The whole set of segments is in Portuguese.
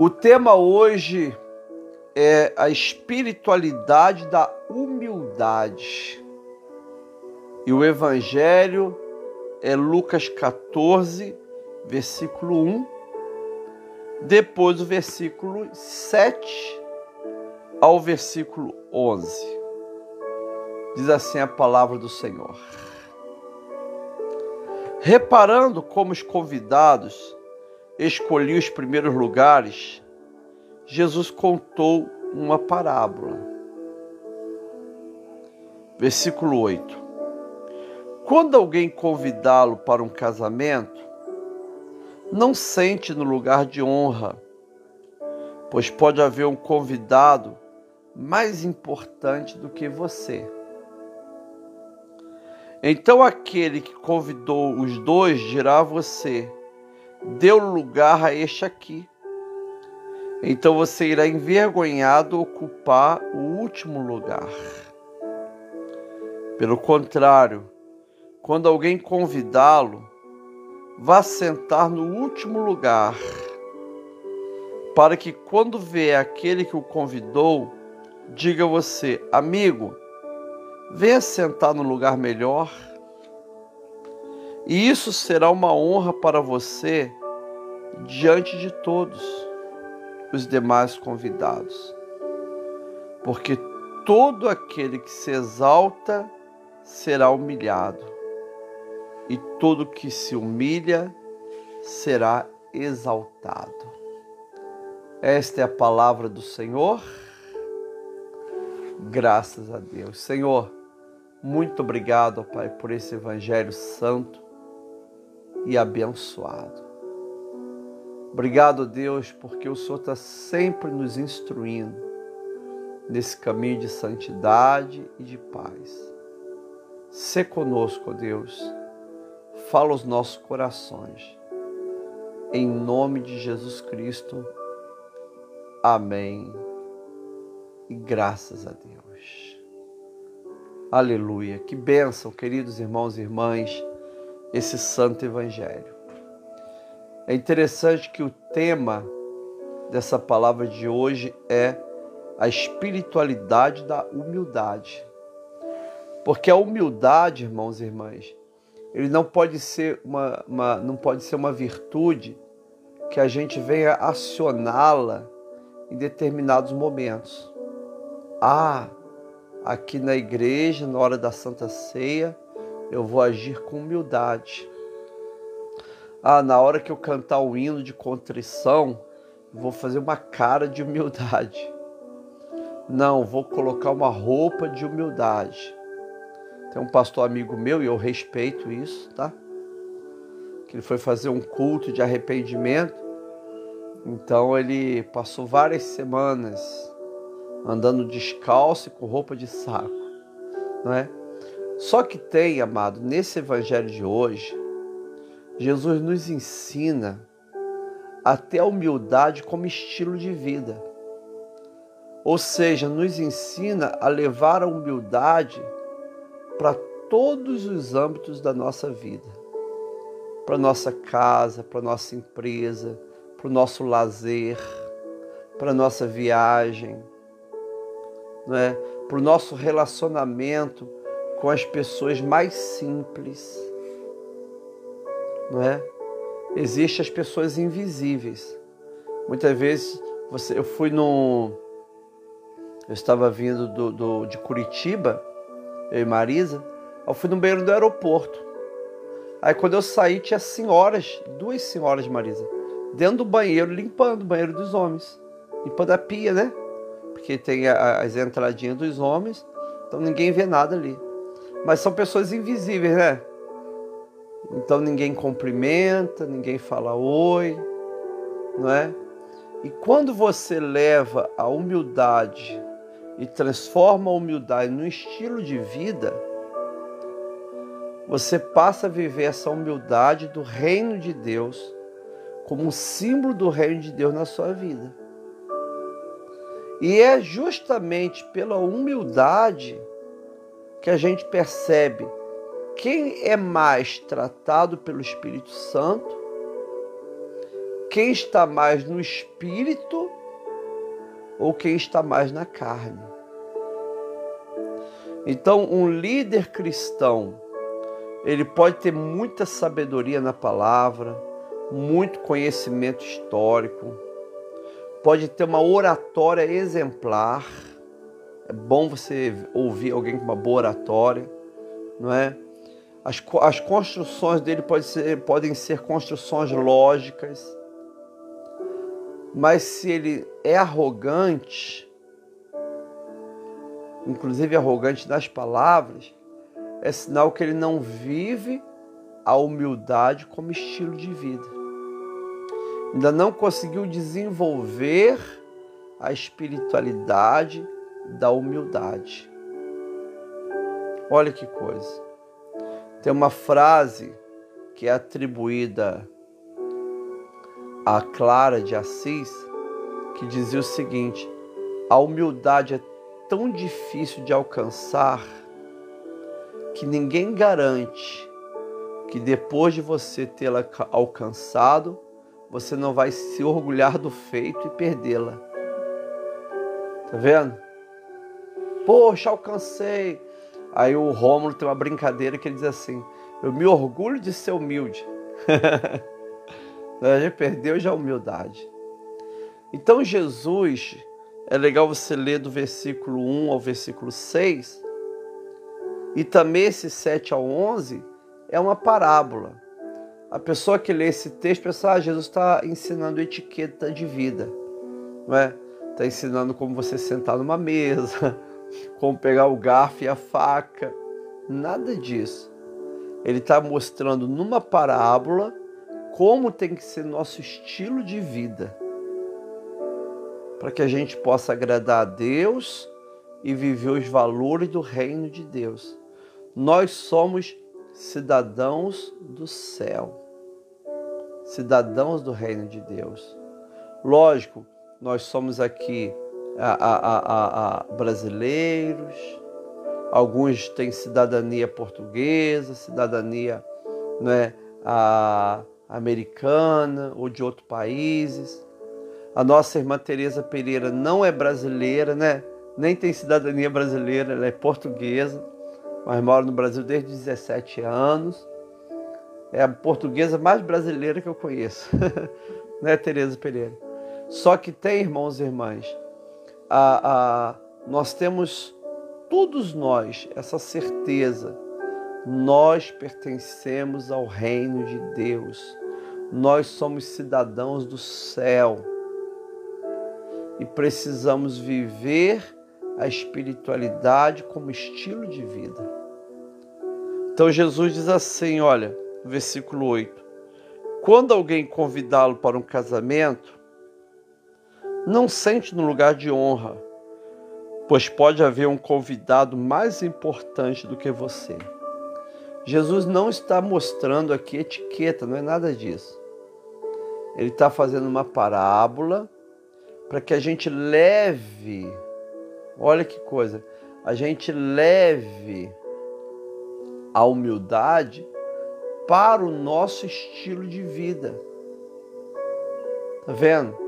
O tema hoje é a espiritualidade da humildade. E o evangelho é Lucas 14, versículo 1, depois o versículo 7 ao versículo 11. Diz assim a palavra do Senhor. Reparando como os convidados escolhiam os primeiros lugares, Jesus contou uma parábola. Versículo 8. Quando alguém convidá-lo para um casamento, não sente no lugar de honra, pois pode haver um convidado mais importante do que você. Então aquele que convidou os dois dirá a você: deu lugar a este aqui. Então você irá envergonhado ocupar o último lugar. Pelo contrário, quando alguém convidá-lo, vá sentar no último lugar, para que quando vê aquele que o convidou, diga você, amigo, venha sentar no lugar melhor. E isso será uma honra para você diante de todos os demais convidados. Porque todo aquele que se exalta será humilhado, e todo que se humilha será exaltado. Esta é a palavra do Senhor. Graças a Deus. Senhor, muito obrigado, Pai, por esse Evangelho santo e abençoado. Obrigado, Deus, porque o Senhor está sempre nos instruindo nesse caminho de santidade e de paz. Se conosco, Deus, fala os nossos corações. Em nome de Jesus Cristo. Amém. E graças a Deus. Aleluia. Que bênção, queridos irmãos e irmãs, esse santo evangelho. É interessante que o tema dessa palavra de hoje é a espiritualidade da humildade. Porque a humildade, irmãos e irmãs, ele não pode ser uma, uma não pode ser uma virtude que a gente venha acioná-la em determinados momentos. Ah, aqui na igreja, na hora da Santa Ceia, eu vou agir com humildade. Ah, na hora que eu cantar o hino de contrição, vou fazer uma cara de humildade. Não, vou colocar uma roupa de humildade. Tem um pastor amigo meu e eu respeito isso, tá? Que ele foi fazer um culto de arrependimento. Então ele passou várias semanas andando descalço e com roupa de saco, não é? Só que tem, amado, nesse evangelho de hoje, Jesus nos ensina até a humildade como estilo de vida. Ou seja, nos ensina a levar a humildade para todos os âmbitos da nossa vida. Para nossa casa, para nossa empresa, para o nosso lazer, para nossa viagem, né? para o nosso relacionamento com as pessoas mais simples. Não é? Existem as pessoas invisíveis. Muitas vezes você, eu fui no. Eu estava vindo do, do, de Curitiba, eu e Marisa, eu fui no banheiro do aeroporto. Aí quando eu saí, tinha senhoras, duas senhoras, Marisa, dentro do banheiro, limpando o banheiro dos homens. Limpando a pia, né? porque tem as entradinhas dos homens, então ninguém vê nada ali. Mas são pessoas invisíveis, né? Então ninguém cumprimenta, ninguém fala oi, não é? E quando você leva a humildade e transforma a humildade num estilo de vida, você passa a viver essa humildade do reino de Deus como um símbolo do reino de Deus na sua vida. E é justamente pela humildade que a gente percebe quem é mais tratado pelo Espírito Santo quem está mais no espírito ou quem está mais na carne. Então, um líder cristão, ele pode ter muita sabedoria na palavra, muito conhecimento histórico, pode ter uma oratória exemplar. É bom você ouvir alguém com uma boa oratória, não é? As, as construções dele pode ser, podem ser construções lógicas, mas se ele é arrogante, inclusive arrogante nas palavras, é sinal que ele não vive a humildade como estilo de vida. Ainda não conseguiu desenvolver a espiritualidade da humildade. Olha que coisa. Tem uma frase que é atribuída a Clara de Assis, que dizia o seguinte: a humildade é tão difícil de alcançar que ninguém garante que depois de você tê-la alcançado, você não vai se orgulhar do feito e perdê-la. Tá vendo? Poxa, alcancei. Aí o Rômulo tem uma brincadeira que ele diz assim: Eu me orgulho de ser humilde. Né? Já perdeu já a humildade. Então Jesus, é legal você ler do versículo 1 ao versículo 6, e também esse 7 ao 11 é uma parábola. A pessoa que lê esse texto pensa, ah, Jesus está ensinando etiqueta de vida, não é? Está ensinando como você sentar numa mesa, como pegar o garfo e a faca. Nada disso. Ele está mostrando numa parábola como tem que ser nosso estilo de vida, para que a gente possa agradar a Deus e viver os valores do reino de Deus. Nós somos cidadãos do céu, cidadãos do reino de Deus. Lógico, nós somos aqui a, a, a, brasileiros, alguns têm cidadania portuguesa, cidadania né, a, americana ou de outros países. A nossa irmã Teresa Pereira não é brasileira, né? Nem tem cidadania brasileira, ela é portuguesa, mas mora no Brasil desde 17 anos. É a portuguesa mais brasileira que eu conheço, né, Teresa Pereira? Só que tem, irmãos e irmãs, a, a, nós temos, todos nós, essa certeza nós pertencemos ao reino de Deus. Nós somos cidadãos do céu e precisamos viver a espiritualidade como estilo de vida. Então Jesus diz assim, olha, versículo 8: Quando alguém convidá-lo para um casamento, não sente no lugar de honra, pois pode haver um convidado mais importante do que você. Jesus não está mostrando aqui etiqueta, não é nada disso. Ele está fazendo uma parábola para que a gente leve, olha que coisa, a gente leve a humildade para o nosso estilo de vida. Tá vendo?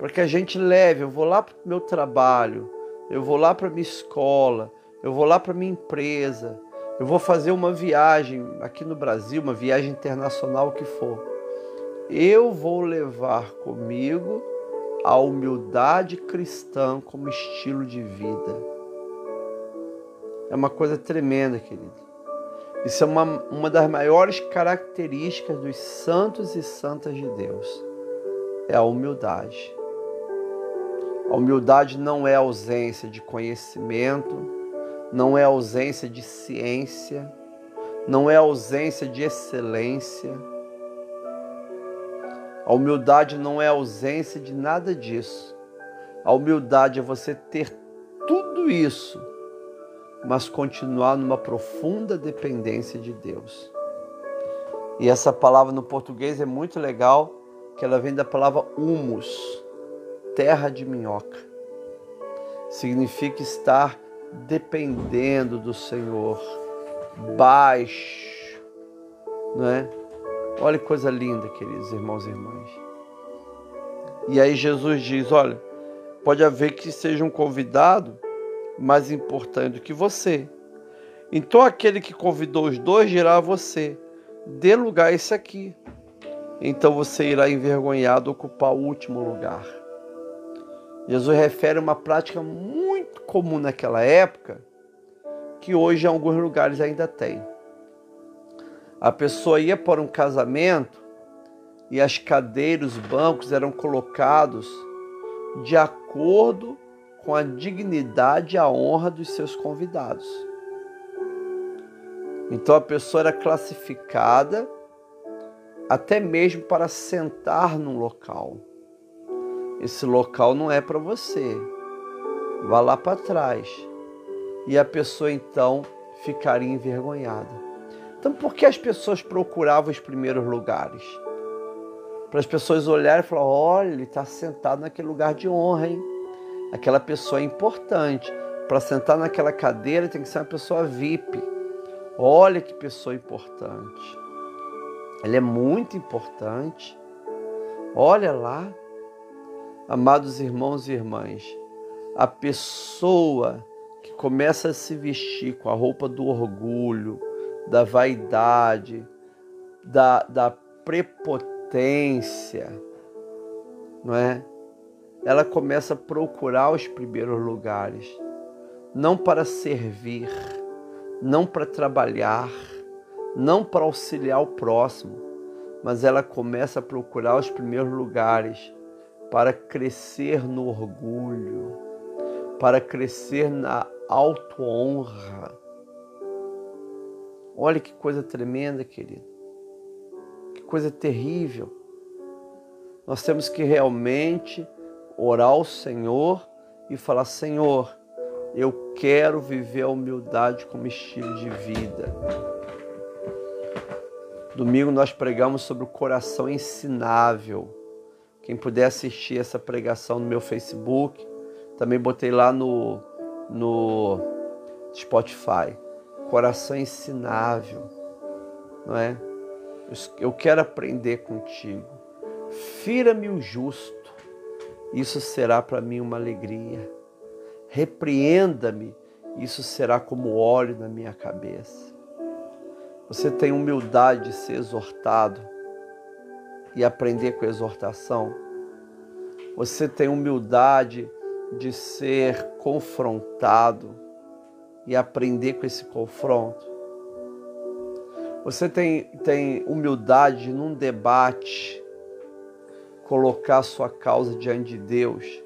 Para que a gente leve, eu vou lá para o meu trabalho, eu vou lá para minha escola, eu vou lá para minha empresa, eu vou fazer uma viagem aqui no Brasil, uma viagem internacional que for. Eu vou levar comigo a humildade cristã como estilo de vida. É uma coisa tremenda, querido. Isso é uma, uma das maiores características dos santos e santas de Deus. É a humildade. A humildade não é ausência de conhecimento, não é ausência de ciência, não é ausência de excelência. A humildade não é ausência de nada disso. A humildade é você ter tudo isso, mas continuar numa profunda dependência de Deus. E essa palavra no português é muito legal, que ela vem da palavra humus, terra de minhoca. Significa estar dependendo do Senhor, baixo, não é? Olha que coisa linda, queridos irmãos e irmãs. E aí Jesus diz: Olha, pode haver que seja um convidado mais importante do que você. Então aquele que convidou os dois dirá a você: dê lugar a esse aqui. Então você irá envergonhado ocupar o último lugar. Jesus refere uma prática muito comum naquela época, que hoje em alguns lugares ainda tem. A pessoa ia para um casamento e as cadeiras, os bancos eram colocados de acordo com a dignidade e a honra dos seus convidados. Então a pessoa era classificada até mesmo para sentar num local. Esse local não é para você. Vá lá para trás. E a pessoa então ficaria envergonhada. Então, por que as pessoas procuravam os primeiros lugares? Para as pessoas olharem e falar: olha, ele está sentado naquele lugar de honra, hein? Aquela pessoa é importante. Para sentar naquela cadeira tem que ser uma pessoa VIP. Olha que pessoa importante. Ela é muito importante. Olha lá, amados irmãos e irmãs, a pessoa que começa a se vestir com a roupa do orgulho, da vaidade, da, da prepotência, não é? Ela começa a procurar os primeiros lugares, não para servir, não para trabalhar, não para auxiliar o próximo, mas ela começa a procurar os primeiros lugares para crescer no orgulho, para crescer na auto-honra Olha que coisa tremenda, querido. Que coisa terrível. Nós temos que realmente orar ao Senhor e falar: Senhor, eu quero viver a humildade como estilo de vida. Domingo nós pregamos sobre o coração ensinável. Quem puder assistir essa pregação no meu Facebook, também botei lá no, no Spotify coração ensinável, não é? Eu quero aprender contigo. Fira-me o justo, isso será para mim uma alegria. Repreenda-me, isso será como óleo na minha cabeça. Você tem humildade de ser exortado e aprender com exortação. Você tem humildade de ser confrontado e aprender com esse confronto. Você tem, tem humildade num debate, colocar sua causa diante de Deus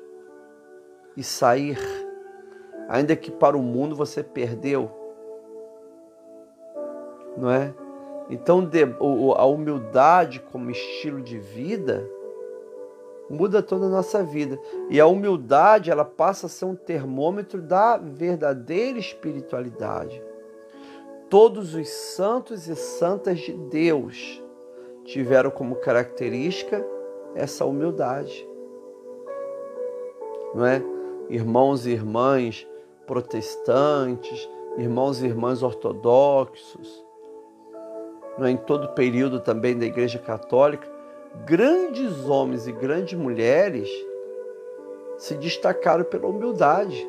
e sair, ainda que para o mundo você perdeu, não é? Então, a humildade como estilo de vida muda toda a nossa vida. E a humildade, ela passa a ser um termômetro da verdadeira espiritualidade. Todos os santos e santas de Deus tiveram como característica essa humildade. Não é? Irmãos e irmãs protestantes, irmãos e irmãs ortodoxos, não é? em todo o período também da Igreja Católica, grandes homens e grandes mulheres se destacaram pela humildade.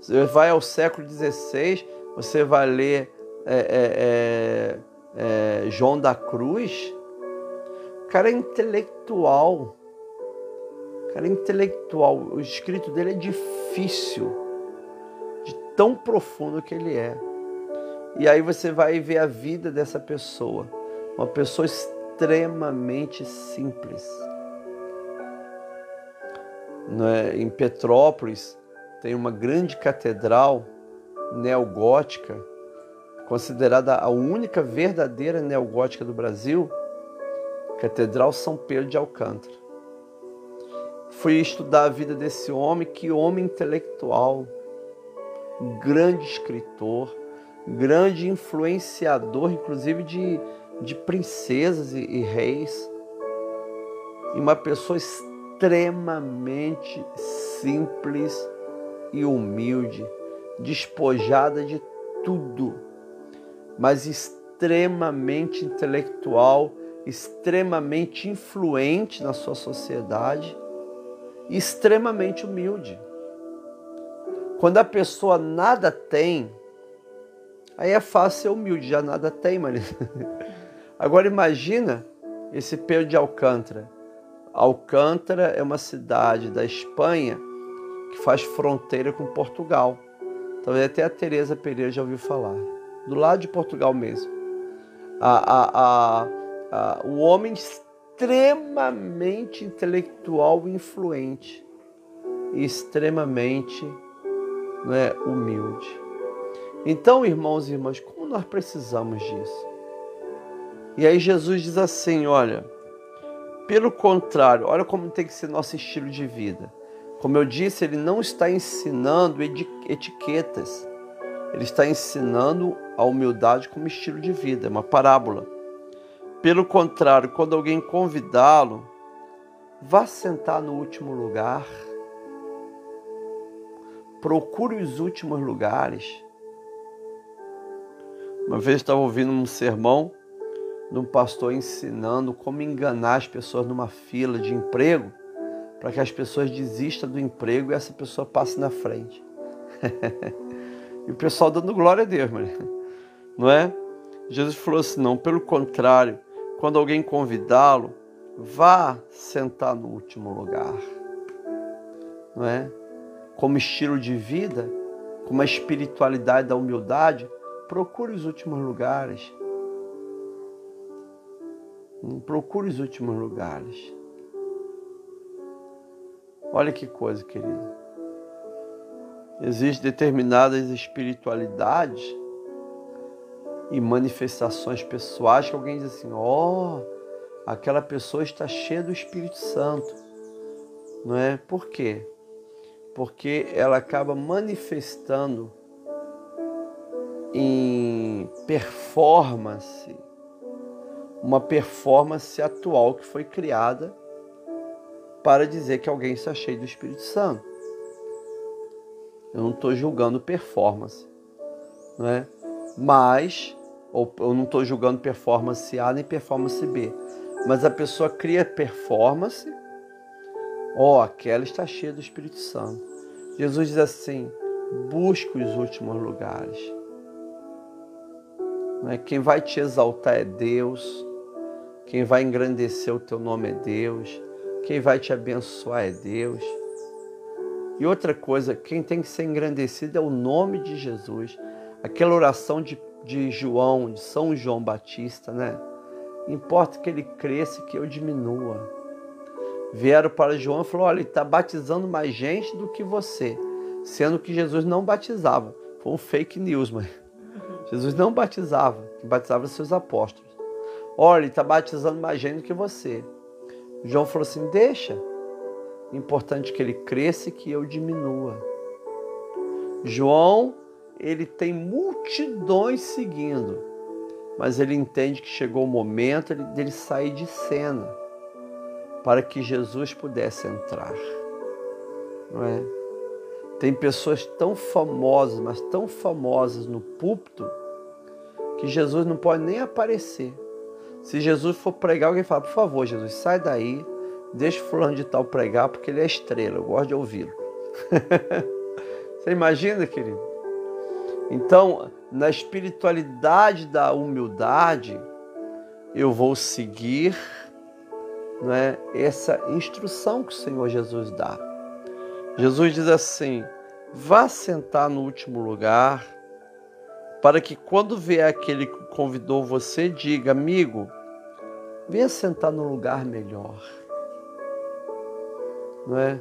Você vai ao século XVI, você vai ler é, é, é, é, João da Cruz, o cara é intelectual. O cara é intelectual. O escrito dele é difícil, de tão profundo que ele é. E aí você vai ver a vida dessa pessoa. Uma pessoa extremamente simples. É? Em Petrópolis tem uma grande catedral neogótica, considerada a única verdadeira neogótica do Brasil, Catedral São Pedro de Alcântara. Fui estudar a vida desse homem, que homem intelectual, grande escritor, grande influenciador, inclusive de de princesas e, e reis, e uma pessoa extremamente simples e humilde, despojada de tudo, mas extremamente intelectual extremamente influente na sua sociedade extremamente humilde. Quando a pessoa nada tem, aí é fácil ser humilde, já nada tem, mas. Agora imagina esse Pedro de Alcântara. Alcântara é uma cidade da Espanha que faz fronteira com Portugal. Talvez até a Teresa Pereira já ouviu falar. Do lado de Portugal mesmo. A, a, a, o homem extremamente intelectual e influente. E extremamente né, humilde. Então, irmãos e irmãs, como nós precisamos disso? E aí Jesus diz assim: olha, pelo contrário, olha como tem que ser nosso estilo de vida. Como eu disse, ele não está ensinando etiquetas, ele está ensinando a humildade como estilo de vida, é uma parábola. Pelo contrário, quando alguém convidá-lo, vá sentar no último lugar, procure os últimos lugares. Uma vez estava ouvindo um sermão de um pastor ensinando como enganar as pessoas numa fila de emprego para que as pessoas desistam do emprego e essa pessoa passe na frente. e o pessoal dando glória a Deus, mas, não é? Jesus falou assim: não, pelo contrário, quando alguém convidá-lo, vá sentar no último lugar, não é? Como estilo de vida, como a espiritualidade da humildade, procure os últimos lugares Procure os últimos lugares. Olha que coisa, querido. Existem determinadas espiritualidades e manifestações pessoais que alguém diz assim: ó, oh, aquela pessoa está cheia do Espírito Santo. Não é? Por quê? Porque ela acaba manifestando em performance uma performance atual que foi criada para dizer que alguém está cheio do Espírito Santo. Eu não estou julgando performance, não é? Mas, ou eu não estou julgando performance A nem performance B, mas a pessoa cria performance, ó, oh, aquela está cheia do Espírito Santo. Jesus diz assim: busque os últimos lugares. Não é? Quem vai te exaltar é Deus. Quem vai engrandecer o teu nome é Deus. Quem vai te abençoar é Deus. E outra coisa, quem tem que ser engrandecido é o nome de Jesus. Aquela oração de, de João, de São João Batista, né? Importa que ele cresça que eu diminua. Vieram para João e falaram: olha, ele está batizando mais gente do que você. Sendo que Jesus não batizava. Foi um fake news, mas Jesus não batizava, batizava seus apóstolos. Olha, ele está batizando mais gente do que você. João falou assim: deixa. Importante que ele cresça e que eu diminua. João, ele tem multidões seguindo, mas ele entende que chegou o momento dele sair de cena para que Jesus pudesse entrar. Não é? Tem pessoas tão famosas, mas tão famosas no púlpito, que Jesus não pode nem aparecer. Se Jesus for pregar, alguém fala, por favor, Jesus, sai daí, deixa fulano de tal pregar, porque ele é estrela, eu gosto de ouvi-lo. Você imagina, querido? Então, na espiritualidade da humildade, eu vou seguir não é, essa instrução que o Senhor Jesus dá. Jesus diz assim: vá sentar no último lugar, para que quando vier aquele que convidou você, diga, amigo, venha sentar num lugar melhor. Não é?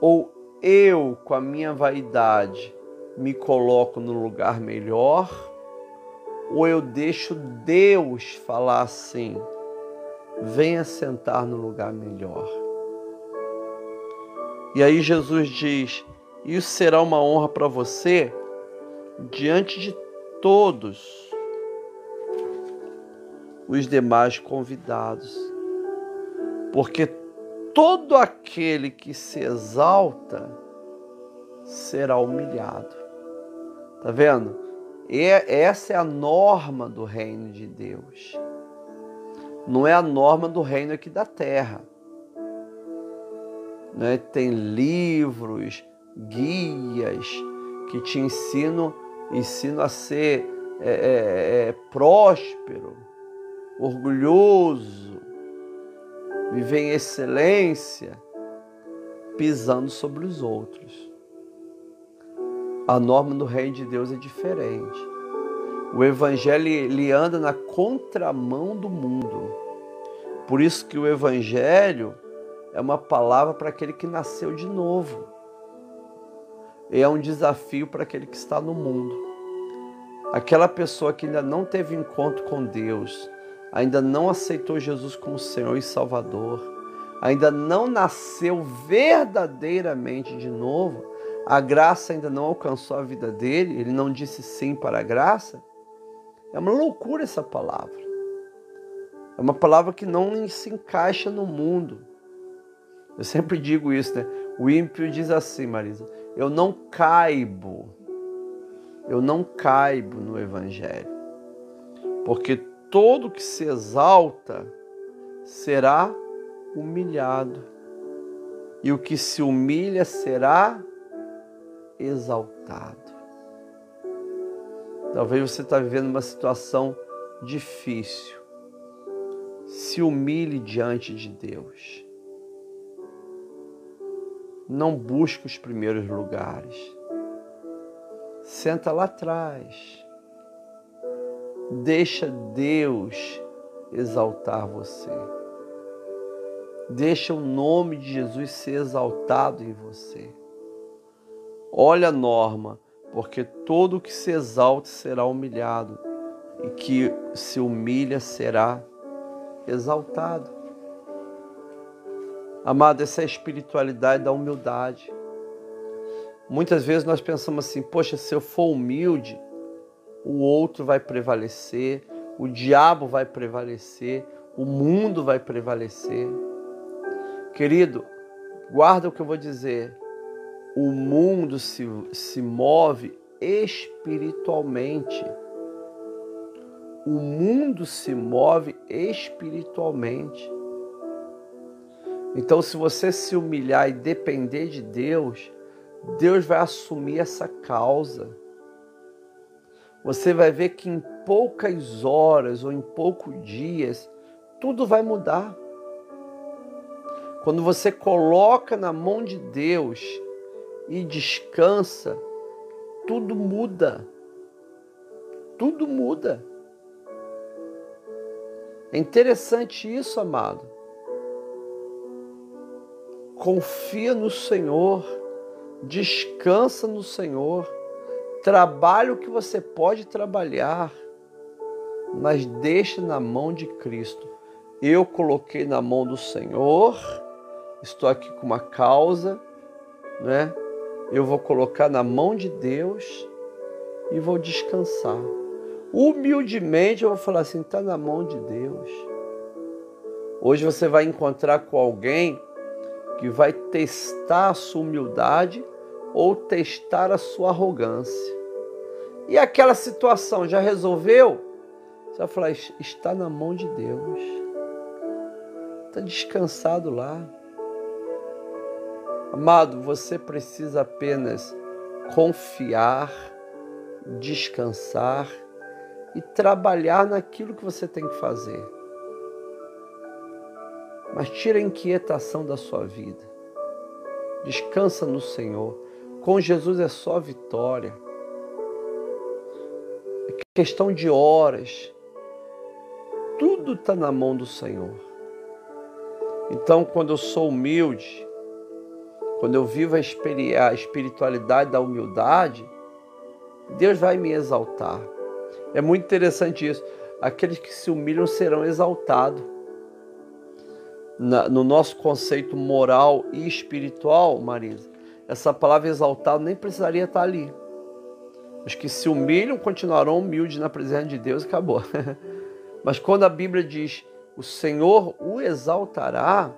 Ou eu, com a minha vaidade, me coloco no lugar melhor, ou eu deixo Deus falar assim: venha sentar no lugar melhor. E aí Jesus diz: Isso será uma honra para você diante de todos os demais convidados. Porque todo aquele que se exalta será humilhado. Tá vendo? E essa é a norma do reino de Deus. não é a norma do reino aqui da terra. Né? Tem livros, guias que te ensinam, ensinam a ser é, é, é, próspero, orgulhoso, viver em excelência, pisando sobre os outros. A norma do reino de Deus é diferente. O evangelho ele anda na contramão do mundo. Por isso que o evangelho é uma palavra para aquele que nasceu de novo. E é um desafio para aquele que está no mundo. Aquela pessoa que ainda não teve encontro com Deus, ainda não aceitou Jesus como Senhor e Salvador, ainda não nasceu verdadeiramente de novo, a graça ainda não alcançou a vida dele, ele não disse sim para a graça. É uma loucura essa palavra. É uma palavra que não se encaixa no mundo. Eu sempre digo isso, né? O ímpio diz assim, Marisa: Eu não caibo, eu não caibo no Evangelho, porque todo que se exalta será humilhado, e o que se humilha será exaltado. Talvez você está vivendo uma situação difícil. Se humilhe diante de Deus. Não busque os primeiros lugares. Senta lá atrás Deixa Deus exaltar você. Deixa o nome de Jesus ser exaltado em você. Olha a norma, porque todo que se exalte será humilhado, e que se humilha será exaltado. Amado, essa é a espiritualidade da humildade. Muitas vezes nós pensamos assim: poxa, se eu for humilde, o outro vai prevalecer, o diabo vai prevalecer, o mundo vai prevalecer. Querido, guarda o que eu vou dizer. O mundo se, se move espiritualmente. O mundo se move espiritualmente. Então, se você se humilhar e depender de Deus, Deus vai assumir essa causa você vai ver que em poucas horas ou em poucos dias tudo vai mudar. Quando você coloca na mão de Deus e descansa, tudo muda. Tudo muda. É interessante isso, amado. Confia no Senhor, descansa no Senhor. Trabalhe o que você pode trabalhar, mas deixe na mão de Cristo. Eu coloquei na mão do Senhor, estou aqui com uma causa, né? Eu vou colocar na mão de Deus e vou descansar. Humildemente eu vou falar assim: está na mão de Deus. Hoje você vai encontrar com alguém que vai testar a sua humildade ou testar a sua arrogância. E aquela situação já resolveu? Você vai falar, está na mão de Deus. Está descansado lá. Amado, você precisa apenas confiar, descansar e trabalhar naquilo que você tem que fazer. Mas tira a inquietação da sua vida. Descansa no Senhor. Com Jesus é só vitória. É questão de horas. Tudo está na mão do Senhor. Então, quando eu sou humilde, quando eu vivo a espiritualidade da humildade, Deus vai me exaltar. É muito interessante isso. Aqueles que se humilham serão exaltados. No nosso conceito moral e espiritual, Marisa, essa palavra exaltado nem precisaria estar ali. Os que se humilham continuarão humildes na presença de Deus e acabou. Mas quando a Bíblia diz o Senhor o exaltará,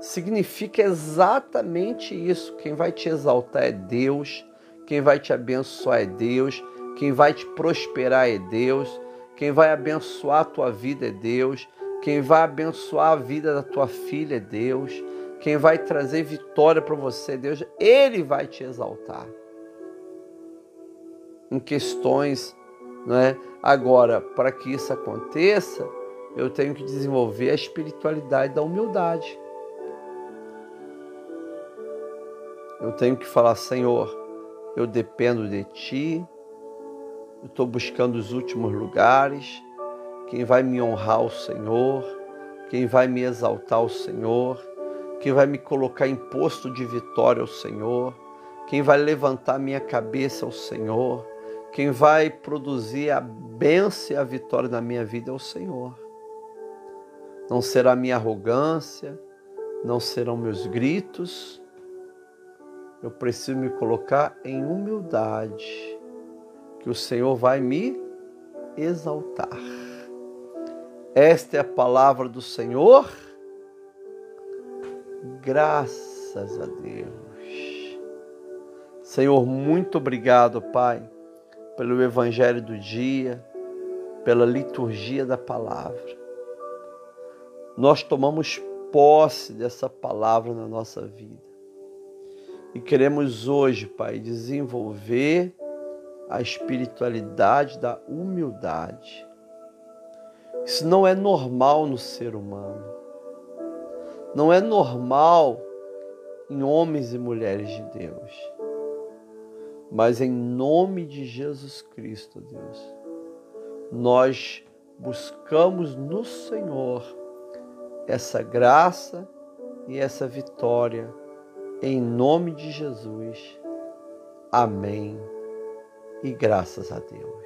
significa exatamente isso. Quem vai te exaltar é Deus, quem vai te abençoar é Deus, quem vai te prosperar é Deus, quem vai abençoar a tua vida é Deus, Quem vai abençoar a vida da tua filha é Deus. Quem vai trazer vitória para você é Deus. Ele vai te exaltar. Em questões, não é? Agora, para que isso aconteça, eu tenho que desenvolver a espiritualidade da humildade. Eu tenho que falar, Senhor, eu dependo de Ti, eu estou buscando os últimos lugares, quem vai me honrar o Senhor, quem vai me exaltar o Senhor, quem vai me colocar em posto de vitória o Senhor, quem vai levantar minha cabeça o Senhor, quem vai produzir a bênção e a vitória na minha vida é o Senhor. Não será minha arrogância, não serão meus gritos. Eu preciso me colocar em humildade, que o Senhor vai me exaltar. Esta é a palavra do Senhor. Graças a Deus. Senhor, muito obrigado, Pai, pelo evangelho do dia, pela liturgia da palavra. Nós tomamos posse dessa palavra na nossa vida. E queremos hoje, Pai, desenvolver a espiritualidade da humildade isso não é normal no ser humano. Não é normal em homens e mulheres de Deus. Mas em nome de Jesus Cristo, Deus, nós buscamos no Senhor essa graça e essa vitória em nome de Jesus. Amém. E graças a Deus.